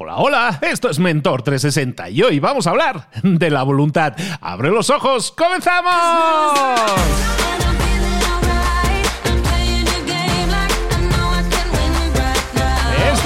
Hola, hola, esto es Mentor 360 y hoy vamos a hablar de la voluntad. ¡Abre los ojos! ¡Comenzamos!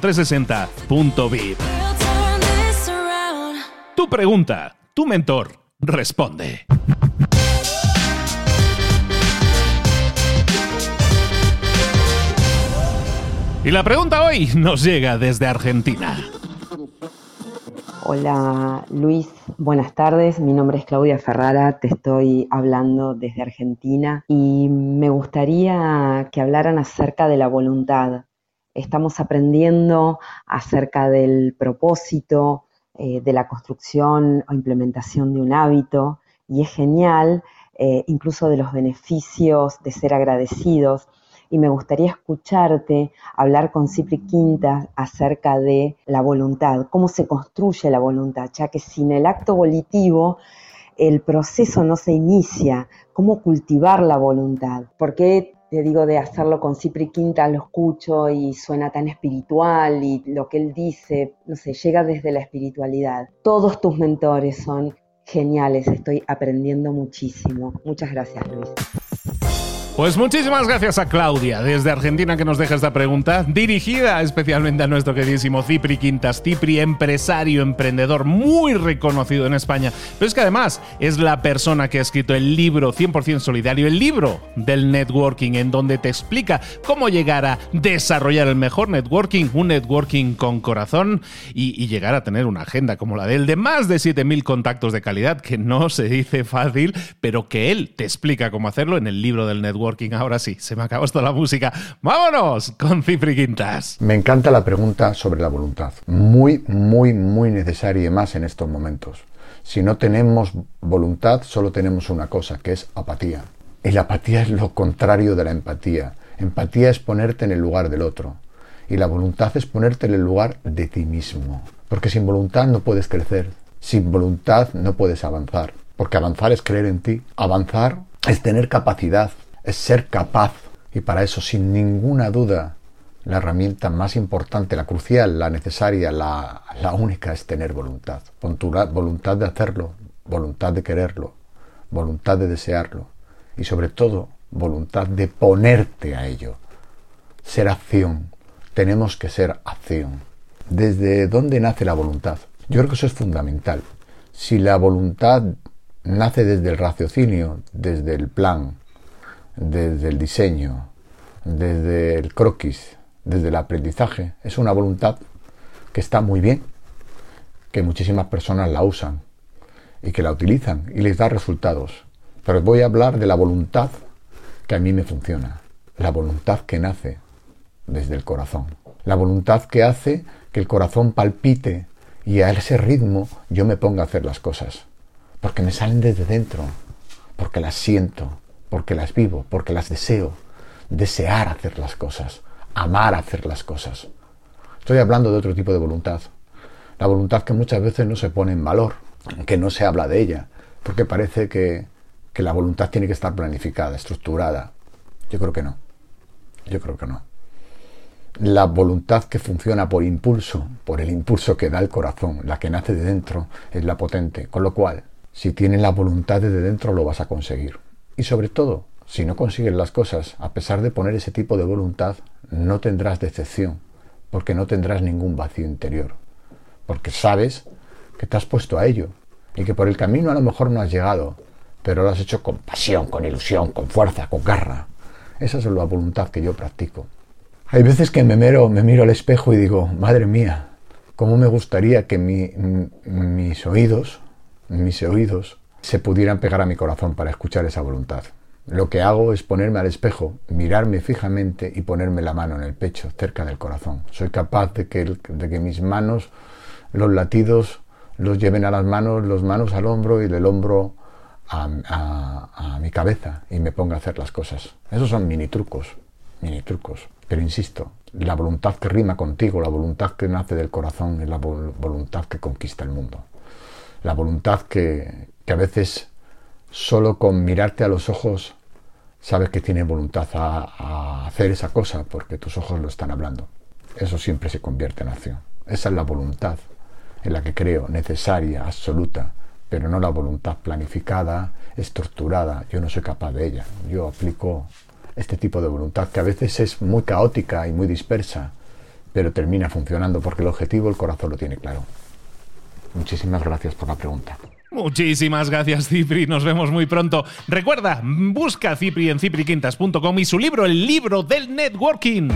360.vip. Tu pregunta, tu mentor responde. Y la pregunta hoy nos llega desde Argentina. Hola Luis, buenas tardes. Mi nombre es Claudia Ferrara, te estoy hablando desde Argentina y me gustaría que hablaran acerca de la voluntad estamos aprendiendo acerca del propósito eh, de la construcción o implementación de un hábito y es genial, eh, incluso de los beneficios de ser agradecidos. Y me gustaría escucharte hablar con Cipri Quinta acerca de la voluntad, cómo se construye la voluntad, ya que sin el acto volitivo el proceso no se inicia, cómo cultivar la voluntad, porque te digo, de hacerlo con Cipri Quinta, lo escucho y suena tan espiritual y lo que él dice, no sé, llega desde la espiritualidad. Todos tus mentores son geniales, estoy aprendiendo muchísimo. Muchas gracias, Luis. Pues muchísimas gracias a Claudia desde Argentina que nos deja esta pregunta, dirigida especialmente a nuestro queridísimo Cipri Quintas, Cipri, empresario, emprendedor muy reconocido en España, pero es que además es la persona que ha escrito el libro 100% solidario, el libro del networking, en donde te explica cómo llegar a desarrollar el mejor networking, un networking con corazón y, y llegar a tener una agenda como la de él de más de 7.000 contactos de calidad, que no se dice fácil, pero que él te explica cómo hacerlo en el libro del networking Ahora sí, se me acabó toda la música. ¡Vámonos con Cifri Quintas! Me encanta la pregunta sobre la voluntad. Muy, muy, muy necesaria y más en estos momentos. Si no tenemos voluntad, solo tenemos una cosa, que es apatía. Y la apatía es lo contrario de la empatía. Empatía es ponerte en el lugar del otro. Y la voluntad es ponerte en el lugar de ti mismo. Porque sin voluntad no puedes crecer. Sin voluntad no puedes avanzar. Porque avanzar es creer en ti. Avanzar es tener capacidad es ser capaz. Y para eso, sin ninguna duda, la herramienta más importante, la crucial, la necesaria, la, única es tener voluntad. Voluntad de hacerlo, voluntad de quererlo, voluntad de desearlo y sobre todo voluntad de ponerte a ello. Ser acción. Tenemos que ser acción. ¿Desde dónde nace la voluntad? Yo creo que eso es fundamental. Si la voluntad nace desde el raciocinio, desde el plan, desde el diseño, desde el croquis, desde el aprendizaje. Es una voluntad que está muy bien, que muchísimas personas la usan y que la utilizan y les da resultados. Pero voy a hablar de la voluntad que a mí me funciona, la voluntad que nace desde el corazón, la voluntad que hace que el corazón palpite y a ese ritmo yo me ponga a hacer las cosas, porque me salen desde dentro, porque las siento, porque las vivo, porque las deseo, desear hacer las cosas, amar hacer las cosas. Estoy hablando de otro tipo de voluntad, la voluntad que muchas veces no se pone en valor, que no se habla de ella, porque parece que, que la voluntad tiene que estar planificada, estructurada. Yo creo que no, yo creo que no. La voluntad que funciona por impulso, por el impulso que da el corazón, la que nace de dentro, es la potente. Con lo cual, si tienes la voluntad de dentro, lo vas a conseguir. Y sobre todo, si no consigues las cosas, a pesar de poner ese tipo de voluntad, no tendrás decepción, porque no tendrás ningún vacío interior, porque sabes que te has puesto a ello y que por el camino a lo mejor no has llegado, pero lo has hecho con pasión, con ilusión, con fuerza, con garra. Esa es la voluntad que yo practico. Hay veces que me miro, me miro al espejo y digo, madre mía, cómo me gustaría que mis oídos, mis oídos, se pudieran pegar a mi corazón para escuchar esa voluntad. Lo que hago es ponerme al espejo, mirarme fijamente y ponerme la mano en el pecho, cerca del corazón. Soy capaz de que, mis manos los latidos los lleven a las manos, los manos al hombro y del hombro a, mi cabeza y me ponga a hacer las cosas. Esos son mini trucos, mini trucos. Pero insisto, la voluntad que rima contigo, la voluntad que nace del corazón es la voluntad que conquista el mundo. La voluntad que, que a veces solo con mirarte a los ojos sabes que tienes voluntad a, hacer esa cosa porque tus ojos lo están hablando. Eso siempre se convierte en acción. Esa es la voluntad en la que creo, necesaria, absoluta, pero no la voluntad planificada, estructurada. Yo no soy capaz de ella. Yo aplico este tipo de voluntad que a veces es muy caótica y muy dispersa, pero termina funcionando porque el objetivo el corazón lo tiene claro. Muchísimas gracias por la pregunta. Muchísimas gracias, Cipri. Nos vemos muy pronto. Recuerda, busca Cipri en cipriquintas.com y su libro, El libro del networking.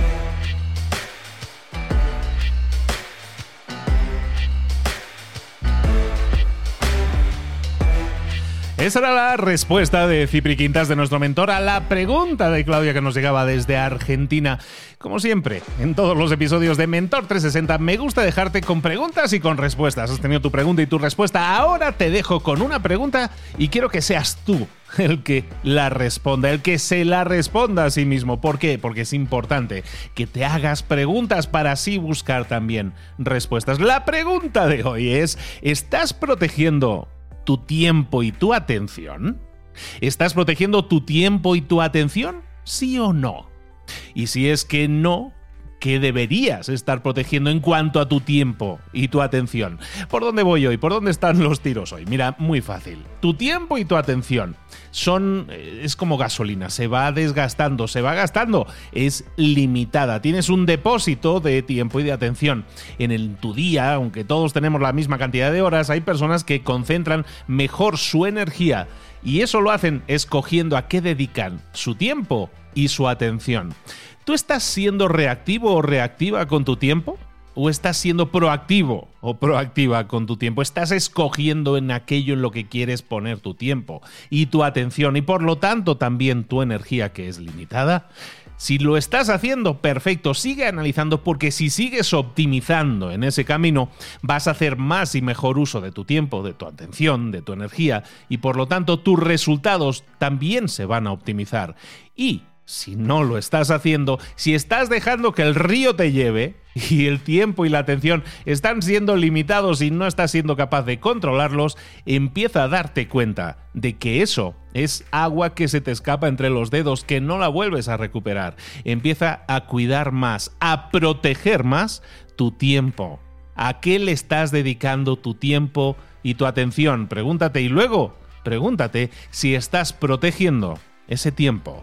Esa era la respuesta de Cipri Quintas, de nuestro mentor, a la pregunta de Claudia que nos llegaba desde Argentina. Como siempre, en todos los episodios de Mentor 360 me gusta dejarte con preguntas y con respuestas. Has tenido tu pregunta y tu respuesta. Ahora te dejo con una pregunta y quiero que seas tú el que la responda, el que se la responda a sí mismo. ¿Por qué? Porque es importante que te hagas preguntas para así buscar también respuestas. La pregunta de hoy es, ¿estás protegiendo tu tiempo y tu atención? ¿Estás protegiendo tu tiempo y tu atención? ¿Sí o no? Y si es que no, ¿qué deberías estar protegiendo en cuanto a tu tiempo y tu atención? ¿Por dónde voy hoy? ¿Por dónde están los tiros hoy? Mira, muy fácil. Tu tiempo y tu atención son eh, es como gasolina, se va desgastando, se va gastando, es limitada. Tienes un depósito de tiempo y de atención en el, tu día, aunque todos tenemos la misma cantidad de horas, hay personas que concentran mejor su energía y eso lo hacen escogiendo a qué dedican su tiempo y su atención. ¿Tú estás siendo reactivo o reactiva con tu tiempo? ¿O estás siendo proactivo o proactiva con tu tiempo? ¿Estás escogiendo en aquello en lo que quieres poner tu tiempo y tu atención y por lo tanto también tu energía que es limitada? Si lo estás haciendo, perfecto, sigue analizando porque si sigues optimizando en ese camino, vas a hacer más y mejor uso de tu tiempo, de tu atención, de tu energía y por lo tanto tus resultados también se van a optimizar. Y si no lo estás haciendo, si estás dejando que el río te lleve y el tiempo y la atención están siendo limitados y no estás siendo capaz de controlarlos, empieza a darte cuenta de que eso es agua que se te escapa entre los dedos, que no la vuelves a recuperar. Empieza a cuidar más, a proteger más tu tiempo. ¿A qué le estás dedicando tu tiempo y tu atención? Pregúntate y luego pregúntate si estás protegiendo ese tiempo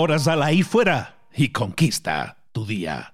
Ahora sal ahí fuera y conquista tu día.